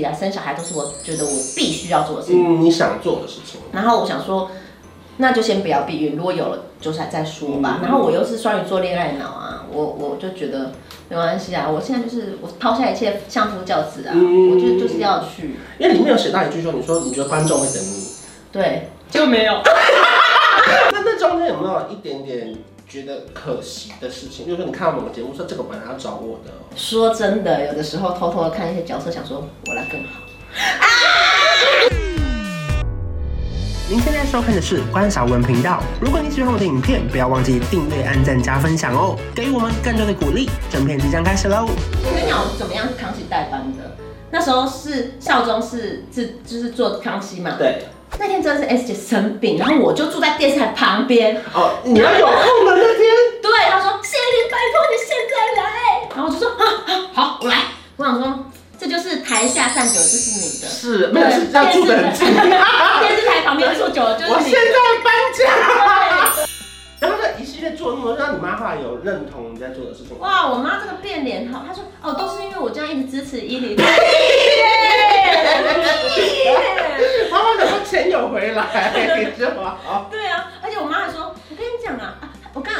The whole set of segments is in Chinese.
以来生小孩都是我觉得我必须要做的事情。嗯，你想做的事情。然后我想说，那就先不要避孕，如果有了就是再说吧。嗯、然后我又是双鱼座恋爱脑啊，我我就觉得没关系啊。我现在就是我抛下一切相夫教子啊，嗯、我觉得就是要去。因为里面有写到一句说，你说你觉得观众会等你，对，就没有。那那中间有没有一点点？觉得可惜的事情，就是说你看到某个节目说这个本来要找我的。说真的，有的时候偷偷的看一些角色，想说我来更好。啊！您现在收看的是关韶文频道。如果你喜欢我的影片，不要忘记订阅、按赞、加分享哦，给予我们更多的鼓励。整片即将开始喽！我跟你讲，我怎么样是康熙代班的？那时候是劭中是是就是做康熙嘛？对。那天真的是 S 姐生病，然后我就住在电视台旁边。哦，你要有空的那天。对，他说：“谢玲，拜托你现在来。”然后我就说：“啊，好，我来。”我想说，这就是台下站久了就是你的。是，没有是要住得很近。电视台旁边住久了就是你的。我现在搬家。妈后来有认同你在做的事情。哇，我妈这个变脸好，她说：“哦，都是因为我这样一直支持伊犁。”妈妈怎么钱有回来？是吧？对啊，而且我妈还说：“我跟你讲啊，我看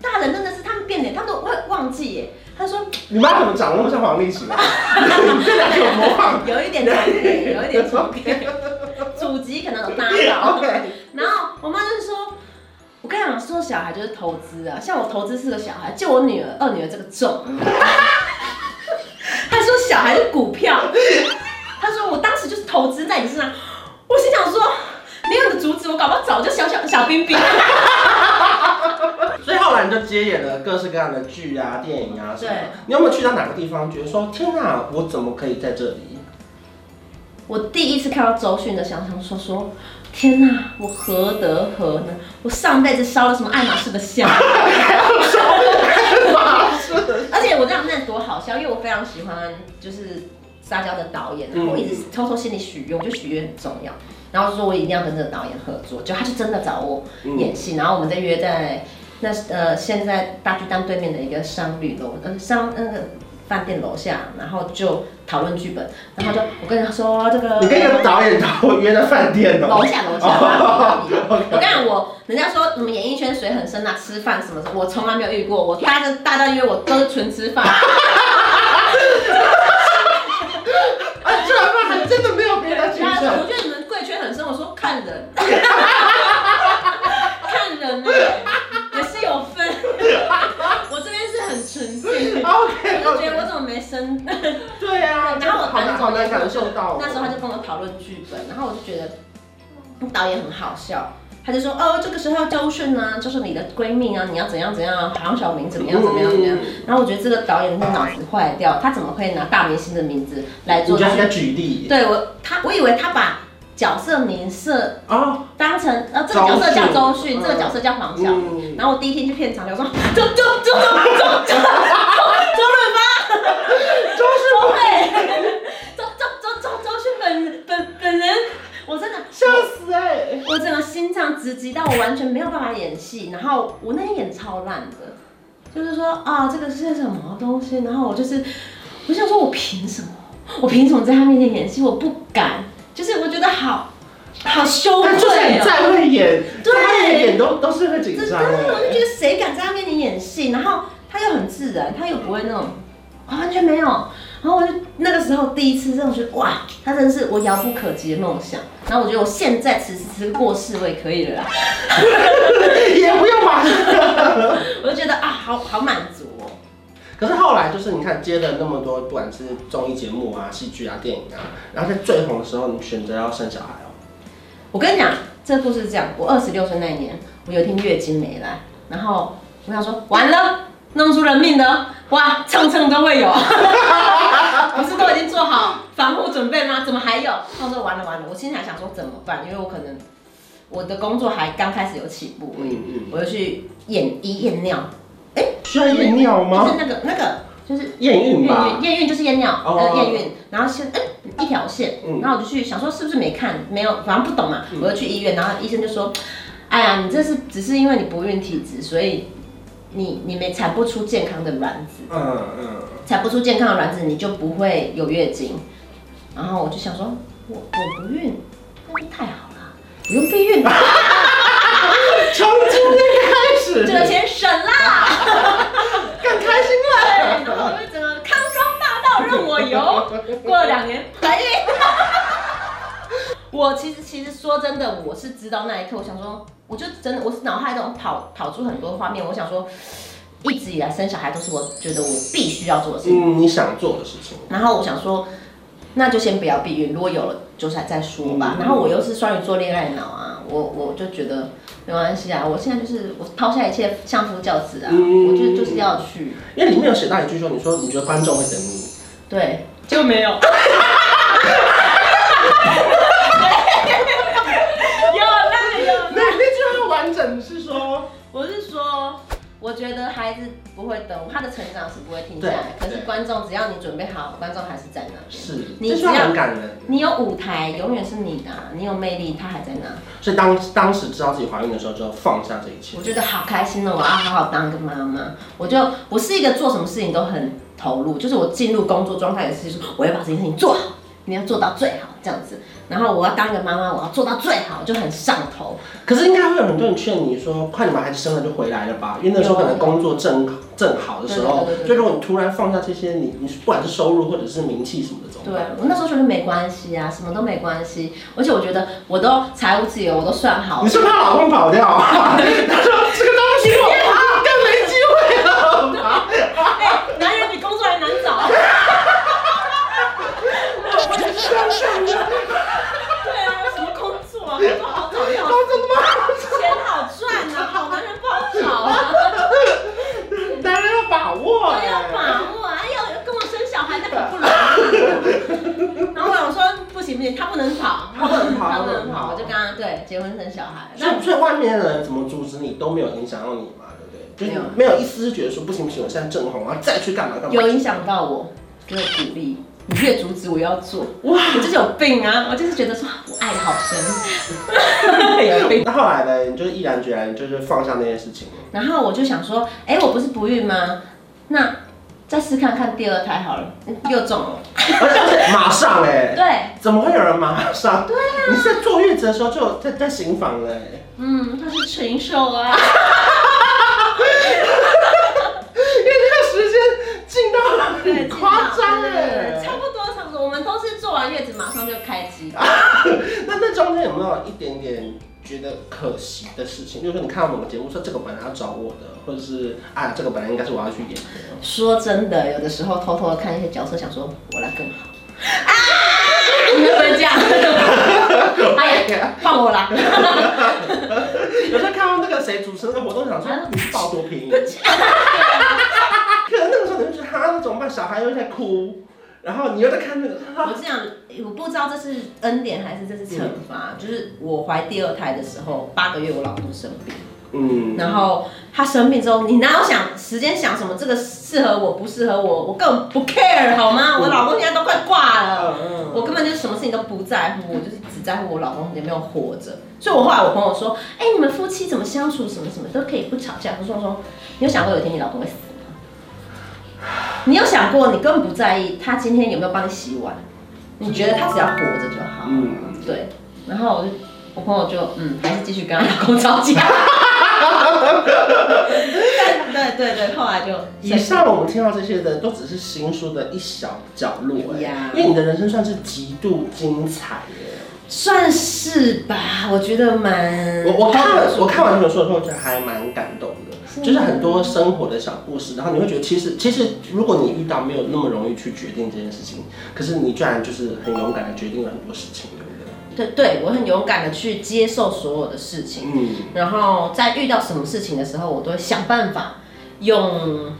大人真的是他们变脸，他们都会忘记耶。”她说：“你妈怎么长得那么像黄立行啊？这两个有模仿，有一点重叠，有一点重叠，祖籍可能有搭到。然后我妈就是说：“我跟你讲，说小孩就是投资啊，像我投资四个小孩，就我女儿、二女儿这个重。”他说：“小孩是股票。”他说：“我当时就是投资在你身上。”我心想说，没有你阻止我，搞不好早就小小小冰冰。所以后来你就接演了各式各样的剧啊、电影啊什么。对。你有没有去到哪个地方，觉得说天哪，我怎么可以在这里？我第一次看到周迅的，想想说说，天哪，我何德何能？我上辈子烧了什么爱马仕的香？爱马仕。而且我这样那多好笑，因为我非常喜欢，就是。撒娇的导演，然后我一直偷偷心里许愿，我就许愿很重要，然后说我一定要跟这个导演合作，就他就真的找我演戏，然后我们再约在那呃现在大巨蛋对面的一个商旅楼呃商那个饭店楼下，然后就讨论剧本，然后就 我跟他说这个，你跟个导演讨论约在饭店楼下楼下，我跟你讲我人家说你们演艺圈水很深啊，吃饭什么的，我从来没有遇过，我大家大家约我都是纯吃饭。真的没有别的。我觉得你们贵圈很深。我说看人，看人呢也 OK。我就觉得我怎么没生？对啊。然后我好难好难感受到。那时候他就跟我讨论剧本，然后我就觉得导演很好笑。他就说哦，这个时候要教训呢，就是你的闺蜜啊，你要怎样怎样，黄晓明怎么样怎么样怎么样。然后我觉得这个导演的脑子坏掉，他怎么会拿大明星的名字来做？你觉得他举例？对我，他我以为他把角色名设哦当成呃这个角色叫周迅，这个角色叫黄晓明。然后我第一天去片场，就说周周周周周周周润发，周迅对，周周周周周迅本本本人。我真的笑死哎、欸！我整个心脏直击到我完全没有办法演戏，然后我那天演超烂的，就是说啊，这个是什么东西？然后我就是，我想说，我凭什么？我凭什么在他面前演戏？我不敢，就是我觉得好好羞愧哦。再会演，对，演都都是会紧张。真的，我就觉得谁敢在他面前演戏？然后他又很自然，他又不会那种，完全没有。然后我就那个时候第一次这种觉得哇，他真的是我遥不可及的梦想。然后我觉得我现在此时此刻过世我也可以了啦，也不用马上。我就觉得啊，好好满足哦。可是后来就是你看接了那么多，不管是综艺节目啊、戏剧啊、电影啊，然后在最红的时候，你选择要生小孩哦。我跟你讲，这故事是这样：我二十六岁那一年，我有一天月经没来，然后我想说完了。弄出人命的，哇，蹭蹭都会有，不是都已经做好防护准备吗？怎么还有？他说完了完了，我心里还想说怎么办？因为我可能我的工作还刚开始有起步，嗯嗯，我就去验一验尿，哎、欸，需要验尿吗？就是那个那个就是验孕吧，验孕就是验尿，呃，验孕，然后先哎、欸、一条线，然后我就去想说是不是没看没有，反正不懂嘛，我就去医院，然后医生就说，哎呀，你这是只是因为你不孕体质，所以。你你没产不出健康的卵子，嗯嗯，产不出健康的卵子，你就不会有月经。然后我就想说，我我不孕，那就太好了，不用备孕。从今天开始，这个钱省啦，更开心了。对，然后我就整个康庄大道任我游。过了两年，怀孕。我其实其实说真的，我是知道那一刻，我想说，我就真的，我是脑海中跑跑出很多画面，我想说，一直以来生小孩都是我觉得我必须要做的事情。嗯，你想做的事情。然后我想说，那就先不要避孕，如果有了就再再说吧。嗯、然后我又是双鱼座恋爱脑啊，我我就觉得没关系啊，我现在就是我抛下一切相夫教子啊，嗯、我就就是要去。因为里面有写到一句说，你说你觉得观众会等你，对，就没有。有那有那那句话完整是说我觉得孩子不会等，他的成长是不会停下来。可是观众，只要你准备好，观众还是在那边。是，你只要很感人。你有舞台，永远是你的。你有魅力，他还在那。所以当当时知道自己怀孕的时候，就放下这一切。我觉得好开心哦！我要好好当个妈妈。我就我是一个做什么事情都很投入，就是我进入工作状态也是说，我要把这件事情做好。你要做到最好这样子，然后我要当一个妈妈，我要做到最好，就很上头。可是应该会有很多人劝你说，快点把孩子生了就回来了吧，因为那时候可能工作正正好的时候，就如果你突然放下这些，你你不管是收入或者是名气什么的，怎么办？对，我那时候觉得没关系啊，什么都没关系，而且我觉得我都财务自由，我都算好。你是怕老公跑掉？他说这个东西我更没机会了。哎，男人比工作还难找。对啊，什么工作啊？工作好找要，钱好赚啊，好男人不好找啊。男人要把握，对，要把握啊！要要跟我生小孩，那可不容易。然后我说不行不行，他不能跑，他不能跑，他不能跑，我就跟他对结婚生小孩。那所以外面的人怎么阻止你都没有影响到你嘛，对不对？就没有一丝觉得说不行不行，我现在正红啊，再去干嘛干嘛。有影响到我，给我鼓励。你越阻止我要做，哇！我就是有病啊！我就是觉得说，我爱的好深，有病。那后来呢？你就是毅然决然，就是放下那件事情。然后我就想说，哎、欸，我不是不孕吗？那再试看看第二胎好了，又中了。马上哎、欸，对，怎么会有人马上？对啊，你是在坐月子的时候就在在行房了、欸。嗯，他是禽兽啊。因为那个时间进到了很夸张哎，差不多差不多，我们都是坐完月子马上就开机。那那中间有没有一点点觉得可惜的事情？就是说你看到某个节目说这个本来要找我的，或者是啊这个本来应该是我要去演的。说真的，有的时候偷偷的看一些角色，想说我来更好。啊！你们不能这样？哎呀，放我啦！有时候看到那个谁主持那个活动，想说你是抱多便宜。他那怎么办？小孩又在哭，然后你又在看那个。我这样，我不知道这是恩典还是这是惩罚。嗯、就是我怀第二胎的时候，八个月我老公生病，嗯，然后他生病之后，你哪有想时间想什么？这个适合我不适合我？我根本不 care 好吗？嗯、我老公现在都快挂了，嗯、我根本就是什么事情都不在乎，我就是只在乎我老公有没有活着。所以我后来我朋友说，哎、欸，你们夫妻怎么相处？什么什么都可以不吵架。我说我说，你有想过有一天你老公会死？你有想过，你根本不在意他今天有没有帮你洗碗，你觉得他只要活着就好。嗯，对。然后我就，我朋友就，嗯，还是继续跟他老公吵架。对对对，后来就。以上我们听到这些的，都只是新书的一小角落哎，呀因为你的人生算是极度精彩耶。算是吧，我觉得蛮。我我看我看完这本书的时候，觉得还蛮感动的。就是很多生活的小故事，然后你会觉得，其实其实，如果你遇到没有那么容易去决定这件事情，可是你居然就是很勇敢的决定了很多事情，对不对？对对，我很勇敢的去接受所有的事情，嗯，然后在遇到什么事情的时候，我都会想办法用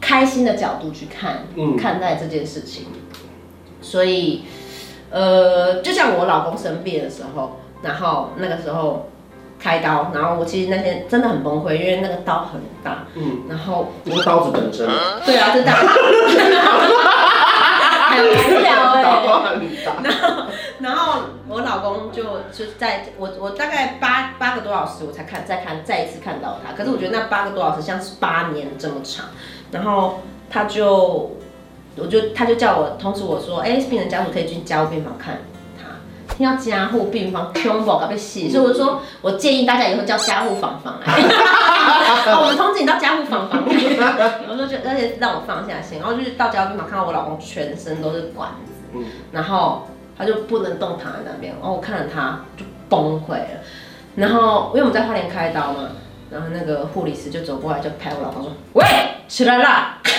开心的角度去看，嗯，看待这件事情。所以，呃，就像我老公生病的时候，然后那个时候。开刀，然后我其实那天真的很崩溃，因为那个刀很大，嗯，然后那个刀子本身，对啊，是大，很无聊哎，然后然后我老公就就在我我大概八八个多小时我才看再看再一次看到他，可是我觉得那八个多小时像是八年这么长，然后他就我就他就叫我通知我说，哎、欸，病人家属可以去加护病房看。他。听到加护病房，胸部被洗，所以我就说，我建议大家以后叫加护房房来。我们通知你到加护房房。我说就而且让我放下心，然后就是到加护病房看到我老公全身都是管子，然后他就不能动躺在那边，然后我看着他就崩溃了。然后因为我们在花莲开刀嘛，然后那个护理师就走过来就拍我老公说：“喂，起来啦！”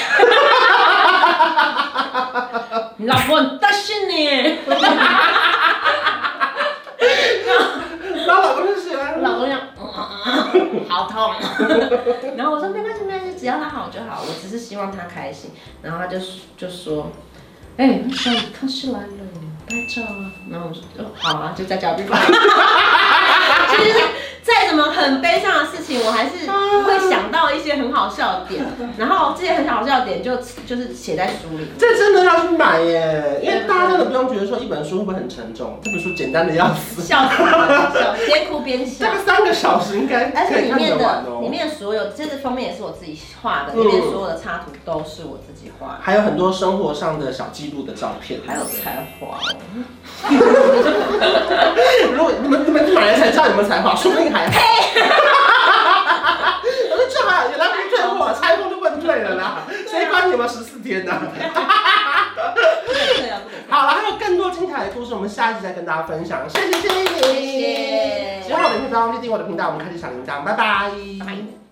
你老婆很担心你。然后老公就起来了，老公讲、嗯，好痛。然后我说没关系没关系，只要他好就好，我只是希望他开心。然后他就就说，哎、欸，你看康熙来了，拍照啊。然后我说，哦，好啊，就在家里拍。其实再怎么很悲伤的事情，我还是会想到一些很好笑的点，然后这些很好笑的点就就是写在书里。这真的要去买耶，因为大家真的不用觉得说一本书会不会很沉重，这本书简单的要死，笑死了，边哭边笑。这个三个小时应该可以看得完哦。里面的所有，这个封面也是我自己画的，里面所有的插图都是我自己画的，还有很多生活上的小记录的照片，还有才华哦。如果你们你们买了才知道你们才华，说不定还好。我说这还原来不退货，对了啦。谁管你们十四天呢？好了，还有更多精彩的故事，我们下一集再跟大家分享。谢谢谢谢你。喜欢我的频道，记得订阅我的频道，我们开启小铃铛，拜拜。拜拜。